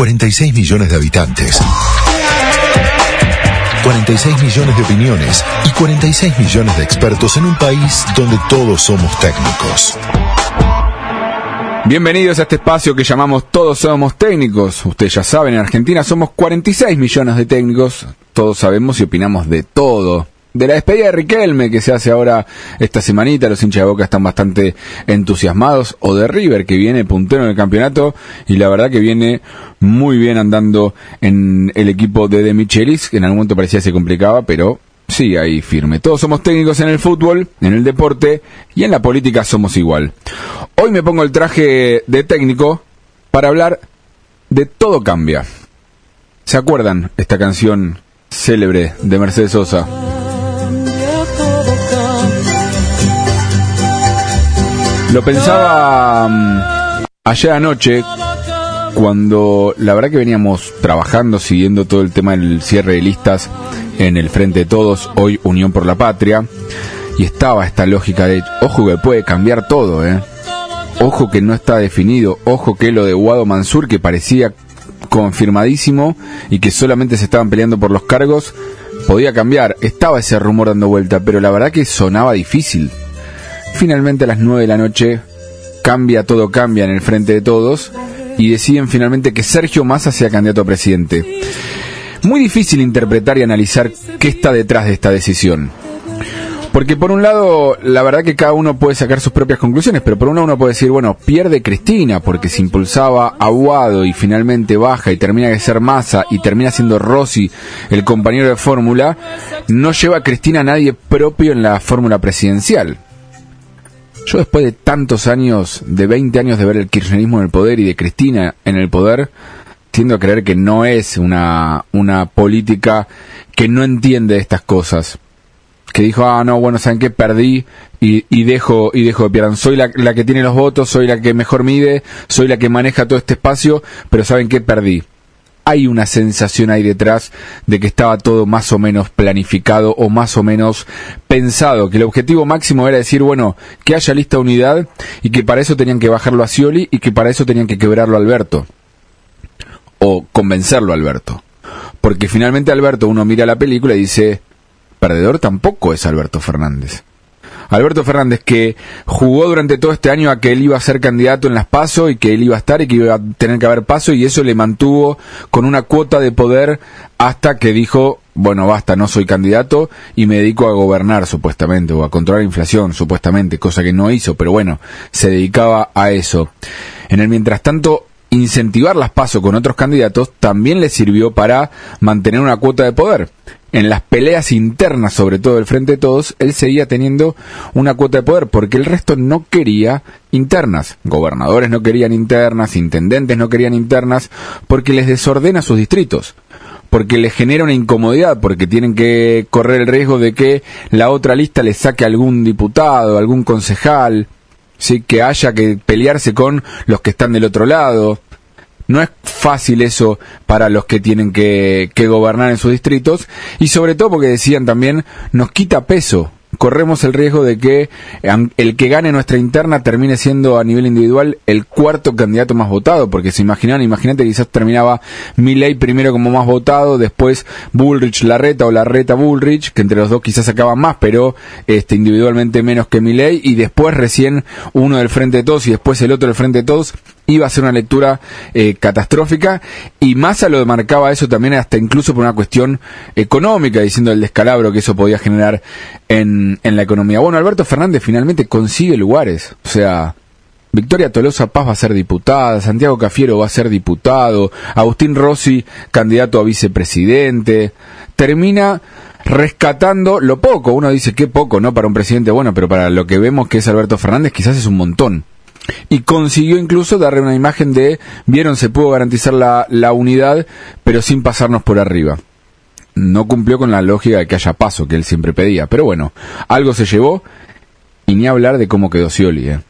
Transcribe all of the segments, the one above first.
46 millones de habitantes. 46 millones de opiniones y 46 millones de expertos en un país donde todos somos técnicos. Bienvenidos a este espacio que llamamos Todos Somos Técnicos. Ustedes ya saben, en Argentina somos 46 millones de técnicos. Todos sabemos y opinamos de todo. De la despedida de Riquelme que se hace ahora esta semanita, los hinchas de Boca están bastante entusiasmados. O de River que viene puntero en el campeonato y la verdad que viene muy bien andando en el equipo de De Michelis, que en algún momento parecía se complicaba, pero Sí, ahí firme. Todos somos técnicos en el fútbol, en el deporte y en la política somos igual. Hoy me pongo el traje de técnico para hablar de Todo Cambia. ¿Se acuerdan esta canción célebre de Mercedes Sosa? Lo pensaba mm, ayer anoche cuando la verdad que veníamos trabajando, siguiendo todo el tema del cierre de listas en el Frente de Todos, hoy Unión por la Patria, y estaba esta lógica de, ojo que puede cambiar todo, ¿eh? Ojo que no está definido, ojo que lo de Guado Mansur, que parecía confirmadísimo y que solamente se estaban peleando por los cargos, podía cambiar. Estaba ese rumor dando vuelta, pero la verdad que sonaba difícil. Finalmente a las 9 de la noche cambia, todo cambia en el frente de todos y deciden finalmente que Sergio Massa sea candidato a presidente. Muy difícil interpretar y analizar qué está detrás de esta decisión. Porque por un lado, la verdad que cada uno puede sacar sus propias conclusiones, pero por un lado uno puede decir, bueno, pierde Cristina porque se impulsaba Aguado y finalmente baja y termina de ser Massa y termina siendo Rossi el compañero de fórmula, no lleva a Cristina a nadie propio en la fórmula presidencial. Yo después de tantos años, de 20 años de ver el kirchnerismo en el poder y de Cristina en el poder, tiendo a creer que no es una, una política que no entiende estas cosas. Que dijo, ah, no, bueno, ¿saben qué? Perdí y, y dejo, y dejo de pierdan. Soy la, la que tiene los votos, soy la que mejor mide, soy la que maneja todo este espacio, pero ¿saben qué? Perdí hay una sensación ahí detrás de que estaba todo más o menos planificado o más o menos pensado, que el objetivo máximo era decir, bueno, que haya lista unidad y que para eso tenían que bajarlo a Scioli y que para eso tenían que quebrarlo a Alberto o convencerlo a Alberto. Porque finalmente Alberto, uno mira la película y dice, perdedor tampoco es Alberto Fernández. Alberto Fernández, que jugó durante todo este año a que él iba a ser candidato en las PASO y que él iba a estar y que iba a tener que haber paso y eso le mantuvo con una cuota de poder hasta que dijo, bueno, basta, no soy candidato y me dedico a gobernar supuestamente o a controlar la inflación supuestamente, cosa que no hizo, pero bueno, se dedicaba a eso. En el mientras tanto, incentivar las pasos con otros candidatos también le sirvió para mantener una cuota de poder en las peleas internas, sobre todo del Frente de Todos, él seguía teniendo una cuota de poder, porque el resto no quería internas. Gobernadores no querían internas, intendentes no querían internas, porque les desordena sus distritos porque les genera una incomodidad, porque tienen que correr el riesgo de que la otra lista les saque algún diputado, algún concejal, ¿sí? que haya que pelearse con los que están del otro lado. No es fácil eso para los que tienen que, que gobernar en sus distritos y sobre todo porque decían también nos quita peso. Corremos el riesgo de que el que gane nuestra interna termine siendo a nivel individual el cuarto candidato más votado, porque se imaginan, imagínate quizás terminaba Milley primero como más votado, después Bullrich Larreta o Larreta Bullrich, que entre los dos quizás sacaban más, pero este individualmente menos que Milley, y después recién uno del Frente de Todos y después el otro del Frente de Todos, iba a ser una lectura eh, catastrófica y Massa lo demarcaba eso también hasta incluso por una cuestión económica, diciendo el descalabro que eso podía generar en, en la economía. Bueno, Alberto Fernández finalmente consigue lugares, o sea, Victoria Tolosa Paz va a ser diputada, Santiago Cafiero va a ser diputado, Agustín Rossi candidato a vicepresidente, termina rescatando lo poco, uno dice que poco, ¿no? Para un presidente bueno, pero para lo que vemos que es Alberto Fernández quizás es un montón y consiguió incluso darle una imagen de, vieron, se pudo garantizar la, la unidad, pero sin pasarnos por arriba. No cumplió con la lógica de que haya paso, que él siempre pedía. Pero bueno, algo se llevó y ni hablar de cómo quedó Scioli. ¿eh?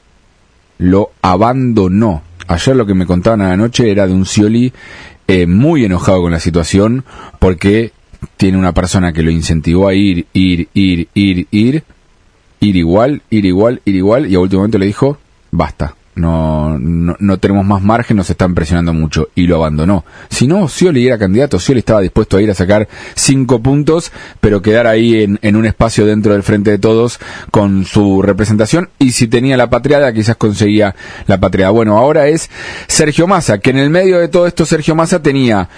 Lo abandonó. Ayer lo que me contaban a la noche era de un Scioli eh, muy enojado con la situación porque tiene una persona que lo incentivó a ir, ir, ir, ir, ir, ir igual, ir igual, ir igual y a último momento le dijo, basta, no, no, tenemos más margen, nos están presionando mucho y lo abandonó. Si no, Scioli era candidato, Scioli estaba dispuesto a ir a sacar cinco puntos, pero quedar ahí en, en un espacio dentro del frente de todos con su representación y si tenía la patriada quizás conseguía la patriada. Bueno, ahora es Sergio Massa, que en el medio de todo esto Sergio Massa tenía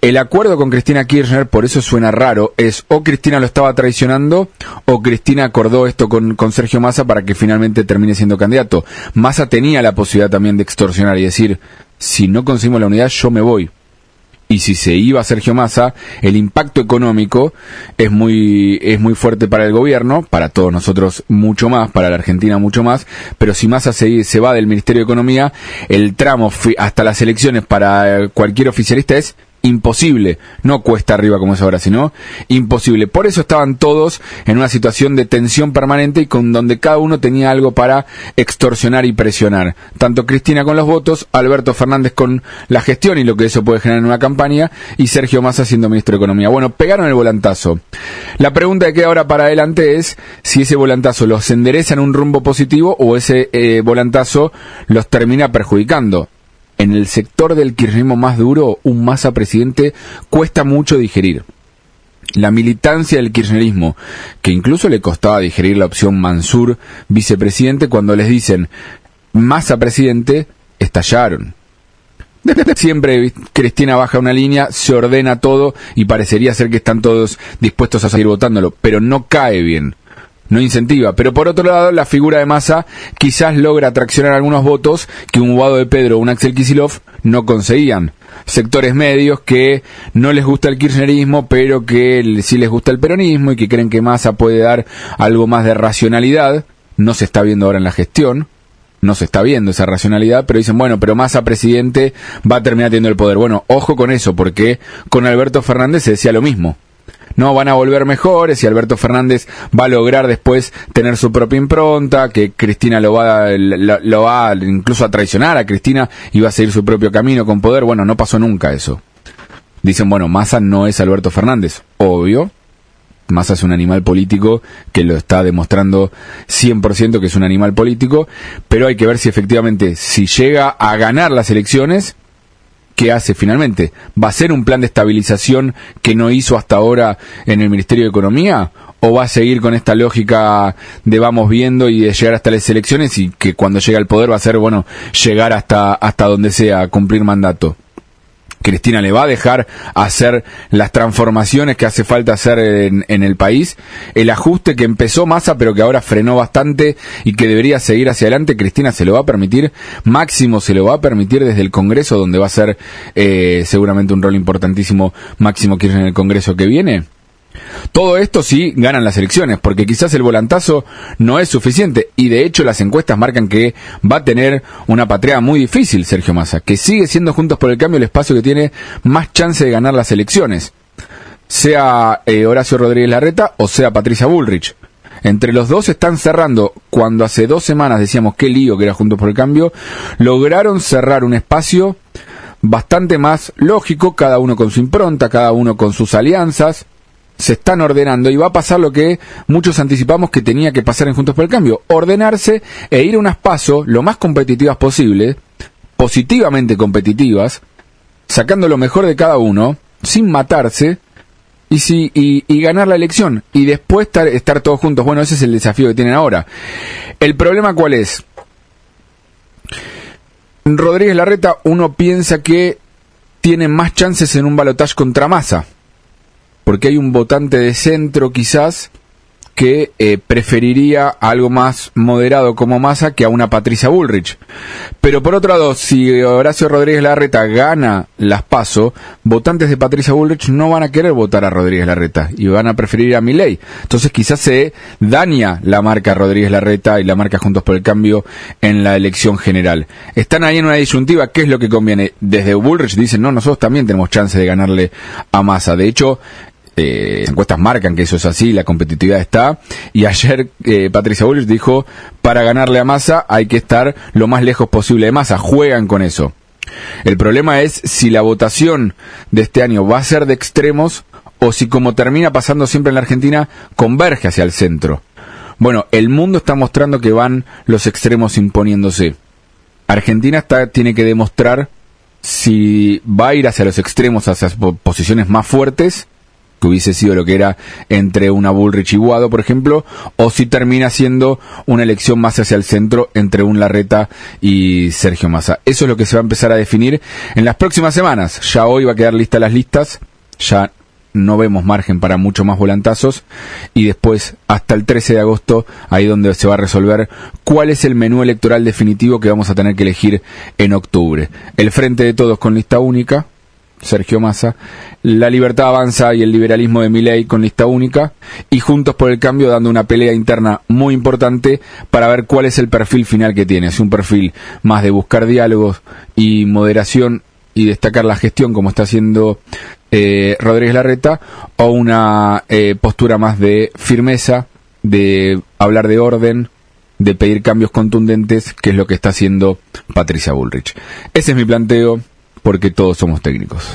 el acuerdo con Cristina Kirchner, por eso suena raro, es o Cristina lo estaba traicionando o Cristina acordó esto con, con Sergio Massa para que finalmente termine siendo candidato. Massa tenía la posibilidad también de extorsionar y decir, si no conseguimos la unidad, yo me voy. Y si se iba Sergio Massa, el impacto económico es muy, es muy fuerte para el gobierno, para todos nosotros mucho más, para la Argentina mucho más, pero si Massa se, se va del Ministerio de Economía, el tramo hasta las elecciones para cualquier oficialista es imposible, no cuesta arriba como es ahora, sino imposible. Por eso estaban todos en una situación de tensión permanente y con donde cada uno tenía algo para extorsionar y presionar. Tanto Cristina con los votos, Alberto Fernández con la gestión y lo que eso puede generar en una campaña, y Sergio Massa siendo ministro de Economía. Bueno, pegaron el volantazo. La pregunta que queda ahora para adelante es si ese volantazo los endereza en un rumbo positivo o ese eh, volantazo los termina perjudicando en el sector del kirchnerismo más duro, un masa presidente cuesta mucho digerir. La militancia del kirchnerismo, que incluso le costaba digerir la opción Mansur vicepresidente, cuando les dicen masa presidente, estallaron. Siempre Cristina baja una línea, se ordena todo y parecería ser que están todos dispuestos a seguir votándolo, pero no cae bien no incentiva. Pero por otro lado, la figura de Massa quizás logra atraccionar algunos votos que un Guado de Pedro o un Axel Kisilov no conseguían. Sectores medios que no les gusta el kirchnerismo, pero que sí les gusta el peronismo y que creen que Massa puede dar algo más de racionalidad. No se está viendo ahora en la gestión no se está viendo esa racionalidad, pero dicen, bueno, pero Massa presidente va a terminar teniendo el poder. Bueno, ojo con eso, porque con Alberto Fernández se decía lo mismo no van a volver mejores y Alberto Fernández va a lograr después tener su propia impronta, que Cristina lo va, lo, va incluso a traicionar a Cristina y va a seguir su propio camino con poder. Bueno, no pasó nunca eso. Dicen, bueno, Massa no es Alberto Fernández. Obvio, Massa es un animal político que lo está demostrando 100% que es un animal político, pero hay que ver si efectivamente, si llega a ganar las elecciones, ¿qué hace finalmente? ¿Va a ser un plan de estabilización que no hizo hasta ahora en el Ministerio de Economía? ¿O va a seguir con esta lógica de vamos viendo y de llegar hasta las elecciones y que cuando llegue al poder va a ser, bueno, llegar hasta, hasta donde sea, cumplir mandato? Cristina le va a dejar hacer las transformaciones que hace falta hacer en, el país, el ajuste que empezó Massa pero que ahora frenó bastante y que debería seguir hacia adelante, Cristina se lo va a permitir, Máximo se lo va a permitir desde el Congreso donde va a ser eh, seguramente un rol importantísimo Máximo Kirchner en el Congreso que viene. Todo esto sí ganan las elecciones, porque quizás el volantazo no es suficiente, y de hecho las encuestas marcan que va a tener una patria muy difícil Sergio Massa, que sigue siendo Juntos por el Cambio el espacio que tiene más chance de ganar las elecciones, sea eh, Horacio Rodríguez Larreta o sea Patricia Bullrich. Entre los dos están cerrando, cuando hace dos semanas decíamos qué lío que era Juntos por el Cambio, lograron cerrar un espacio bastante más lógico, cada uno con su impronta, cada uno con sus alianzas, se están ordenando y va a pasar lo que muchos anticipamos que tenía que pasar en Juntos por el Cambio, ordenarse e ir a unas pasos lo más competitivas posible, positivamente competitivas, sacando lo mejor de cada uno, sin matarse, y, si, y, ganar la elección, y después estar, todos juntos. Bueno, ese es el desafío que tienen ahora. ¿El problema cuál es? Rodríguez Larreta, uno piensa que tiene más chances en un balotaje contra Massa porque hay un votante de centro quizás que eh, preferiría algo más moderado como Massa que a una Patricia Bullrich. Pero por otro lado, si Horacio Rodríguez Larreta gana las PASO, votantes de Patricia Bullrich no van a querer votar a Rodríguez Larreta y van a preferir a Milei. Entonces quizás se daña la marca Rodríguez Larreta y la marca Juntos por el Cambio en la elección general. Están ahí en una disyuntiva, ¿qué es lo que conviene? Desde Bullrich dicen, no, nosotros también tenemos chance de ganarle a Massa. De hecho, eh, encuestas marcan que eso es así, la competitividad está. Y ayer eh, Patricia Bullrich dijo, para ganarle a Massa hay que estar lo más lejos posible de Massa. Juegan con eso. El problema es si la votación de este año va a ser de extremos o si como termina pasando siempre en la Argentina, converge hacia el centro. Bueno, el mundo está mostrando que van los extremos imponiéndose. Argentina está, tiene que demostrar si va a ir hacia los extremos, hacia posiciones más fuertes, que hubiese sido lo que era entre una Bullrich y Guado, por ejemplo, o si termina siendo una elección más hacia el centro entre un Larreta y Sergio Massa. Eso es lo que se va a empezar a definir en las próximas semanas. Ya hoy va a quedar lista las listas, ya no vemos margen para mucho más volantazos y después hasta el 13 de agosto ahí donde se va a resolver cuál es el menú electoral definitivo que vamos a tener que elegir en octubre. El Frente de Todos con lista única, Sergio Massa, La Libertad Avanza y el liberalismo de Milei con lista única y Juntos por el Cambio dando una pelea interna muy importante para ver cuál es el perfil final que tiene. Es un perfil más de buscar diálogos y moderación y destacar la gestión como está haciendo eh, Rodríguez Larreta o una eh, postura más de firmeza, de hablar de orden, de pedir cambios contundentes, que es lo que está haciendo Patricia Bullrich. Ese es mi planteo porque todos somos técnicos.